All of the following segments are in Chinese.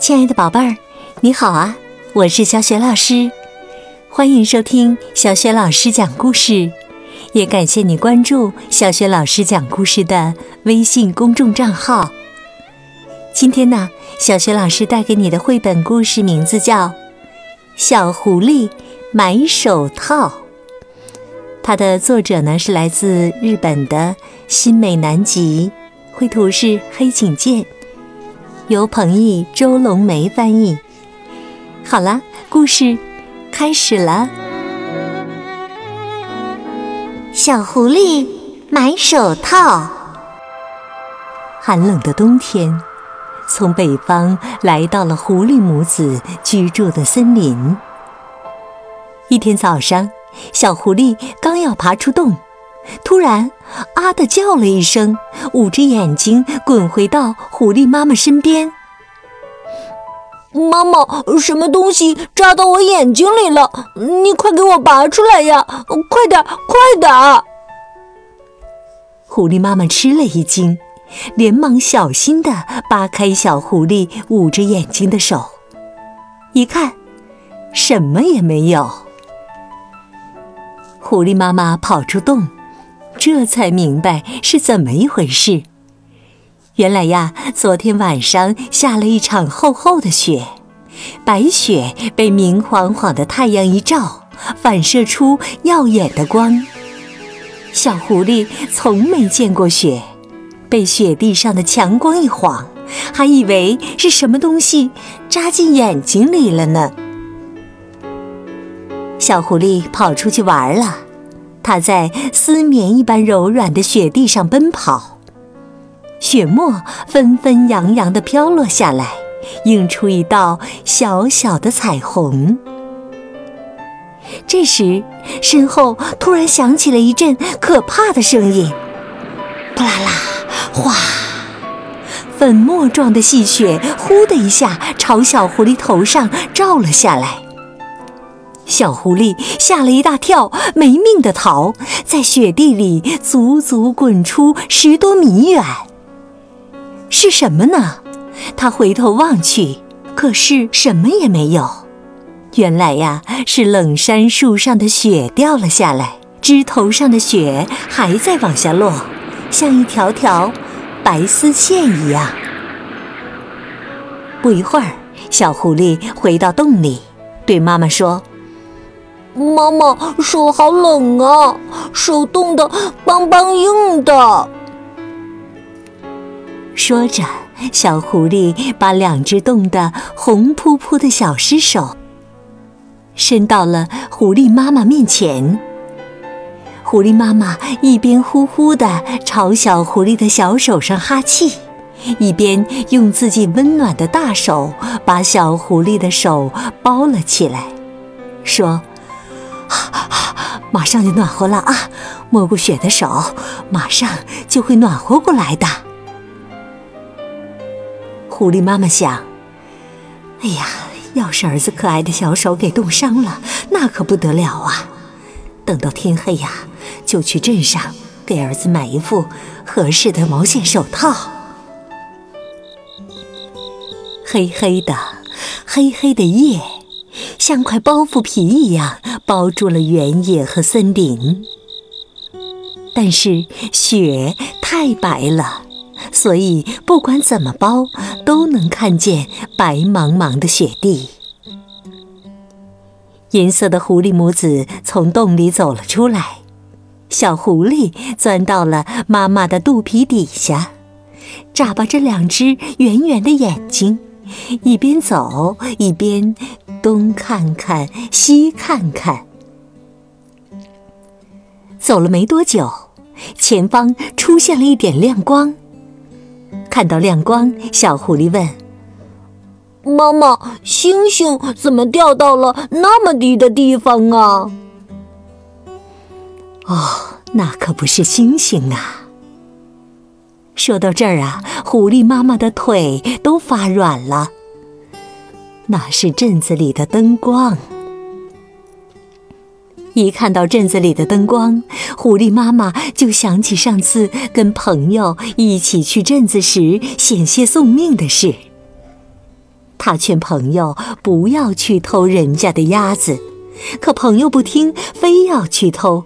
亲爱的宝贝儿，你好啊！我是小雪老师，欢迎收听小雪老师讲故事，也感谢你关注小雪老师讲故事的微信公众账号。今天呢，小雪老师带给你的绘本故事名字叫《小狐狸买手套》，它的作者呢是来自日本的新美南吉，绘图是黑井健。由彭毅、周龙梅翻译。好了，故事开始了。小狐狸买手套。寒冷的冬天，从北方来到了狐狸母子居住的森林。一天早上，小狐狸刚要爬出洞。突然，啊的叫了一声，捂着眼睛滚回到狐狸妈妈身边。妈妈，什么东西扎到我眼睛里了？你快给我拔出来呀！快点，快点！狐狸妈妈吃了一惊，连忙小心地扒开小狐狸捂着眼睛的手，一看，什么也没有。狐狸妈妈跑出洞。这才明白是怎么一回事。原来呀，昨天晚上下了一场厚厚的雪，白雪被明晃晃的太阳一照，反射出耀眼的光。小狐狸从没见过雪，被雪地上的强光一晃，还以为是什么东西扎进眼睛里了呢。小狐狸跑出去玩了。它在丝绵一般柔软的雪地上奔跑，雪沫纷纷扬扬地飘落下来，映出一道小小的彩虹。这时，身后突然响起了一阵可怕的声音：“扑啦啦，哗！”粉末状的细雪“呼”的一下朝小狐狸头上照了下来。小狐狸吓了一大跳，没命的逃，在雪地里足足滚出十多米远。是什么呢？他回头望去，可是什么也没有。原来呀，是冷杉树上的雪掉了下来，枝头上的雪还在往下落，像一条条白丝线一样。不一会儿，小狐狸回到洞里，对妈妈说。妈妈，手好冷啊，手冻得梆梆硬的。说着，小狐狸把两只冻得红扑扑的小尸手伸到了狐狸妈妈面前。狐狸妈妈一边呼呼地朝小狐狸的小手上哈气，一边用自己温暖的大手把小狐狸的手包了起来，说。马上就暖和了啊！摸过雪的手，马上就会暖和过来的。狐狸妈妈想：哎呀，要是儿子可爱的小手给冻伤了，那可不得了啊！等到天黑呀，就去镇上给儿子买一副合适的毛线手套。黑黑的，黑黑的夜，像块包袱皮一样。包住了原野和森林，但是雪太白了，所以不管怎么包，都能看见白茫茫的雪地。银色的狐狸母子从洞里走了出来，小狐狸钻到了妈妈的肚皮底下，眨巴着两只圆圆的眼睛，一边走一边。东看看，西看看，走了没多久，前方出现了一点亮光。看到亮光，小狐狸问：“妈妈，星星怎么掉到了那么低的地方啊？”“哦，那可不是星星啊。”说到这儿啊，狐狸妈妈的腿都发软了。那是镇子里的灯光。一看到镇子里的灯光，狐狸妈妈就想起上次跟朋友一起去镇子时险些送命的事。他劝朋友不要去偷人家的鸭子，可朋友不听，非要去偷，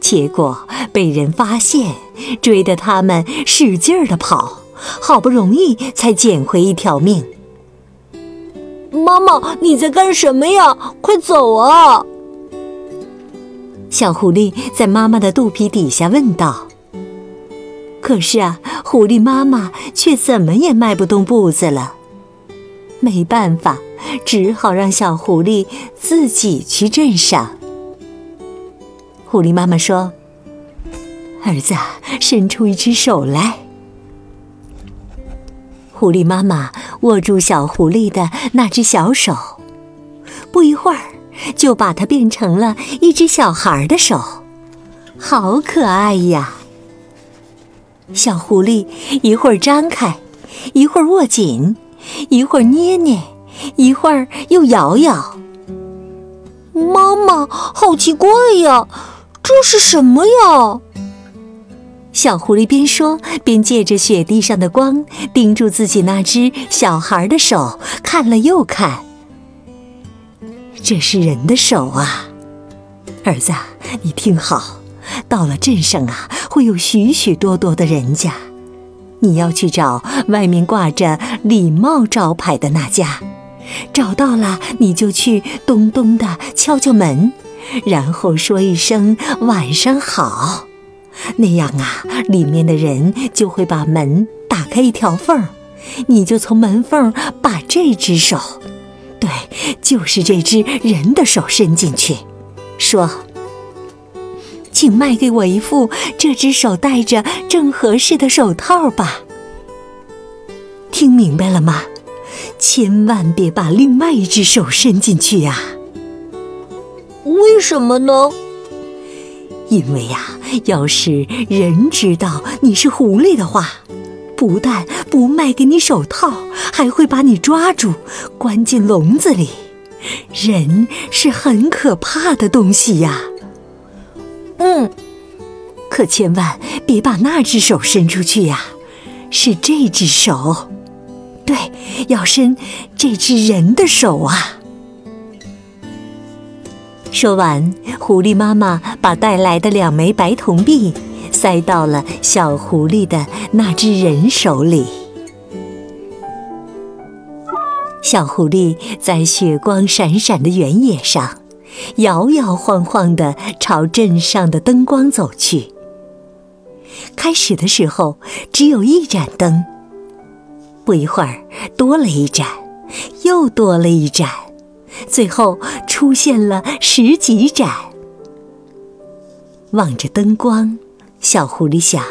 结果被人发现，追得他们使劲儿的跑，好不容易才捡回一条命。妈妈，你在干什么呀？快走啊！小狐狸在妈妈的肚皮底下问道。可是啊，狐狸妈妈却怎么也迈不动步子了。没办法，只好让小狐狸自己去镇上。狐狸妈妈说：“儿子，伸出一只手来。”狐狸妈妈握住小狐狸的那只小手，不一会儿就把它变成了一只小孩的手，好可爱呀！小狐狸一会儿张开，一会儿握紧。一会儿捏捏，一会儿又摇摇。妈妈，好奇怪呀，这是什么呀？小狐狸边说边借着雪地上的光，盯住自己那只小孩的手，看了又看。这是人的手啊，儿子，你听好，到了镇上啊，会有许许多多的人家。你要去找外面挂着礼貌招牌的那家，找到了你就去咚咚的敲敲门，然后说一声晚上好，那样啊，里面的人就会把门打开一条缝儿，你就从门缝把这只手，对，就是这只人的手伸进去，说。请卖给我一副这只手戴着正合适的手套吧。听明白了吗？千万别把另外一只手伸进去呀！为什么呢？因为呀，要是人知道你是狐狸的话，不但不卖给你手套，还会把你抓住，关进笼子里。人是很可怕的东西呀。嗯，可千万别把那只手伸出去呀，是这只手，对，要伸这只人的手啊。说完，狐狸妈妈把带来的两枚白铜币塞到了小狐狸的那只人手里。小狐狸在雪光闪闪的原野上。摇摇晃晃地朝镇上的灯光走去。开始的时候只有一盏灯，不一会儿多了一盏，又多了一盏，最后出现了十几盏。望着灯光，小狐狸想：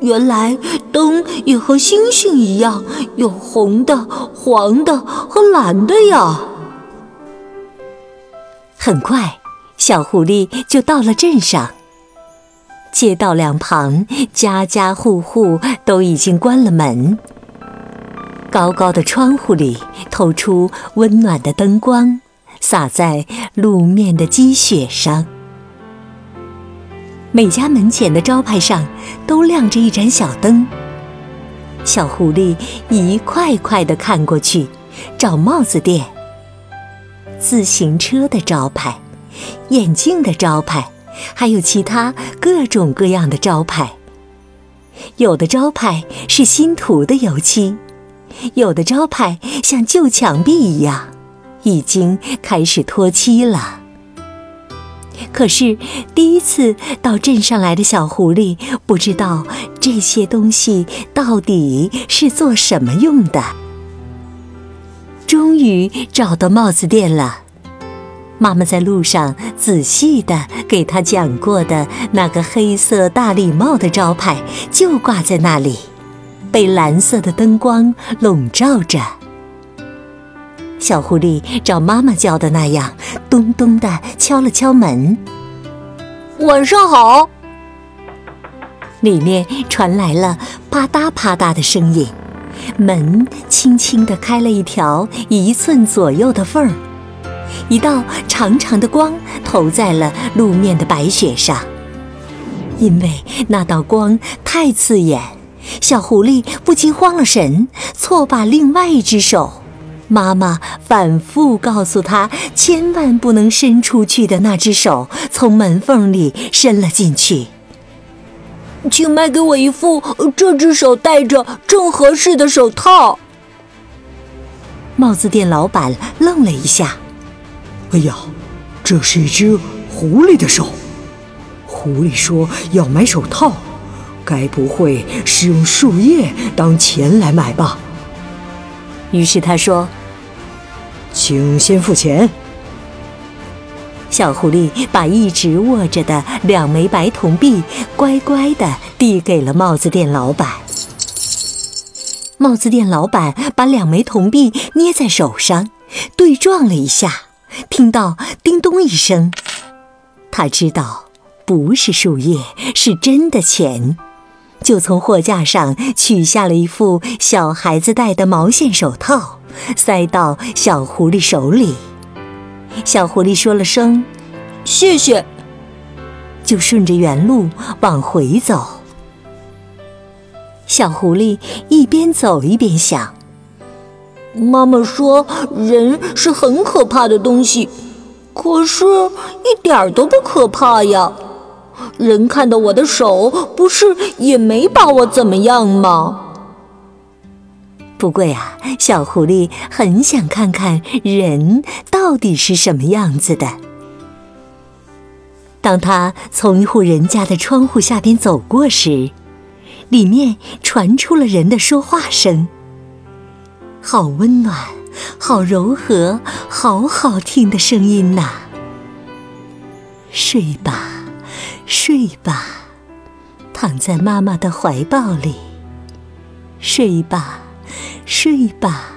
原来灯也和星星一样，有红的、黄的和蓝的呀。很快，小狐狸就到了镇上。街道两旁，家家户户都已经关了门。高高的窗户里透出温暖的灯光，洒在路面的积雪上。每家门前的招牌上都亮着一盏小灯。小狐狸一块块地看过去，找帽子店。自行车的招牌，眼镜的招牌，还有其他各种各样的招牌。有的招牌是新涂的油漆，有的招牌像旧墙壁一样，已经开始脱漆了。可是第一次到镇上来的小狐狸不知道这些东西到底是做什么用的。终于找到帽子店了。妈妈在路上仔细的给他讲过的那个黑色大礼帽的招牌，就挂在那里，被蓝色的灯光笼罩着。小狐狸照妈妈教的那样，咚咚地敲了敲门。晚上好。里面传来了啪嗒啪嗒的声音。门轻轻地开了一条一寸左右的缝儿，一道长长的光投在了路面的白雪上。因为那道光太刺眼，小狐狸不禁慌了神，错把另外一只手。妈妈反复告诉他，千万不能伸出去的那只手，从门缝里伸了进去。请卖给我一副这只手戴着正合适的手套。帽子店老板愣了一下：“哎呀，这是一只狐狸的手。狐狸说要买手套，该不会是用树叶当钱来买吧？”于是他说。请先付钱。小狐狸把一直握着的两枚白铜币乖乖地递给了帽子店老板。帽子店老板把两枚铜币捏在手上，对撞了一下，听到叮咚一声，他知道不是树叶，是真的钱，就从货架上取下了一副小孩子戴的毛线手套。塞到小狐狸手里，小狐狸说了声“谢谢”，就顺着原路往回走。小狐狸一边走一边想：“妈妈说人是很可怕的东西，可是一点都不可怕呀。人看到我的手，不是也没把我怎么样吗？”不过呀，小狐狸很想看看人到底是什么样子的。当他从一户人家的窗户下边走过时，里面传出了人的说话声，好温暖，好柔和，好好听的声音呐！睡吧，睡吧，躺在妈妈的怀抱里，睡吧。睡吧，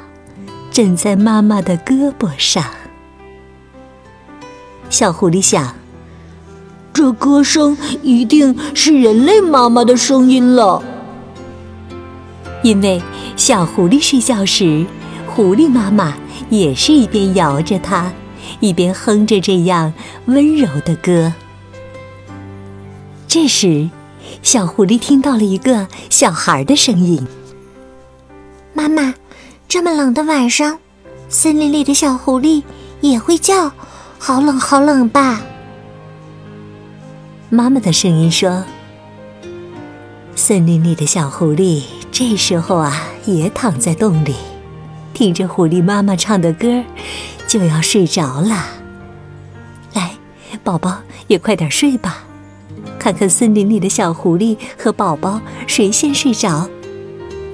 枕在妈妈的胳膊上。小狐狸想，这歌声一定是人类妈妈的声音了。因为小狐狸睡觉时，狐狸妈妈也是一边摇着它，一边哼着这样温柔的歌。这时，小狐狸听到了一个小孩的声音。妈妈，这么冷的晚上，森林里的小狐狸也会叫，好冷好冷吧？妈妈的声音说：“森林里的小狐狸这时候啊，也躺在洞里，听着狐狸妈妈唱的歌，就要睡着了。来，宝宝也快点睡吧，看看森林里的小狐狸和宝宝谁先睡着。”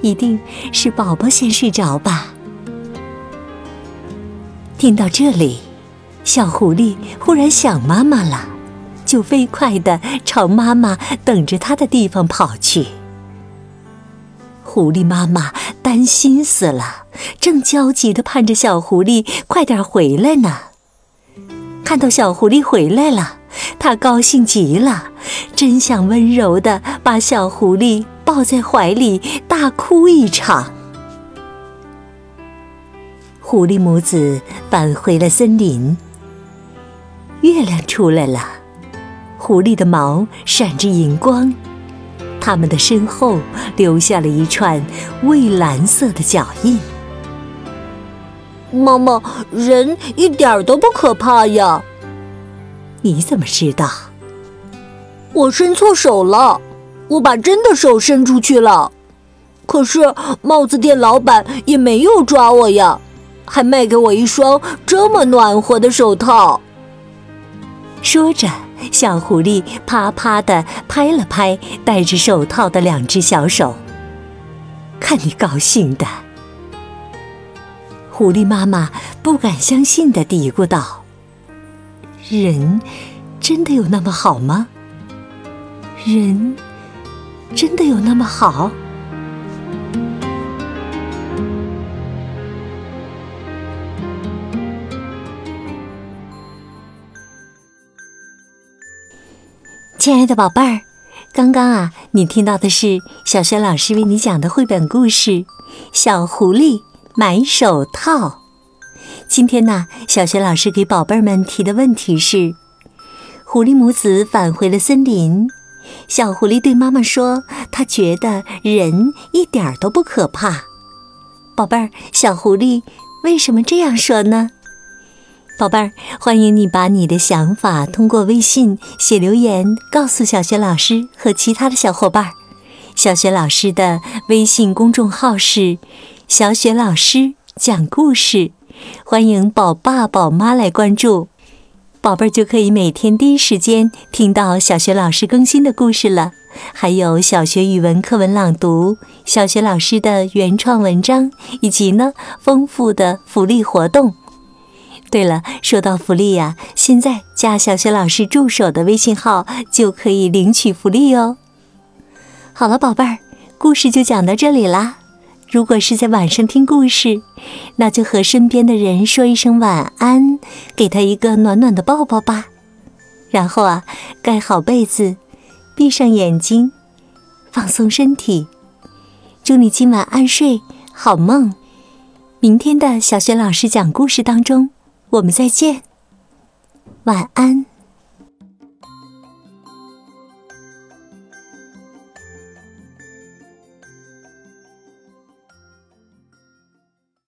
一定是宝宝先睡着吧。听到这里，小狐狸忽然想妈妈了，就飞快地朝妈妈等着它的地方跑去。狐狸妈妈担心死了，正焦急地盼着小狐狸快点回来呢。看到小狐狸回来了，它高兴极了，真想温柔的把小狐狸。抱在怀里大哭一场。狐狸母子返回了森林。月亮出来了，狐狸的毛闪着银光，它们的身后留下了一串蔚蓝色的脚印。妈妈，人一点都不可怕呀！你怎么知道？我伸错手了。我把真的手伸出去了，可是帽子店老板也没有抓我呀，还卖给我一双这么暖和的手套。说着，小狐狸啪啪地拍了拍戴着手套的两只小手，看你高兴的。狐狸妈妈不敢相信地嘀咕道：“人真的有那么好吗？人？”真的有那么好？亲爱的宝贝儿，刚刚啊，你听到的是小轩老师为你讲的绘本故事《小狐狸买手套》。今天呢，小轩老师给宝贝儿们提的问题是：狐狸母子返回了森林。小狐狸对妈妈说：“它觉得人一点儿都不可怕。”宝贝儿，小狐狸为什么这样说呢？宝贝儿，欢迎你把你的想法通过微信写留言告诉小雪老师和其他的小伙伴。小雪老师的微信公众号是“小雪老师讲故事”，欢迎宝爸宝妈来关注。宝贝儿就可以每天第一时间听到小学老师更新的故事了，还有小学语文课文朗读、小学老师的原创文章，以及呢丰富的福利活动。对了，说到福利呀，现在加小学老师助手的微信号就可以领取福利哦。好了，宝贝儿，故事就讲到这里啦。如果是在晚上听故事，那就和身边的人说一声晚安，给他一个暖暖的抱抱吧。然后啊，盖好被子，闭上眼睛，放松身体。祝你今晚安睡，好梦。明天的小学老师讲故事当中，我们再见。晚安。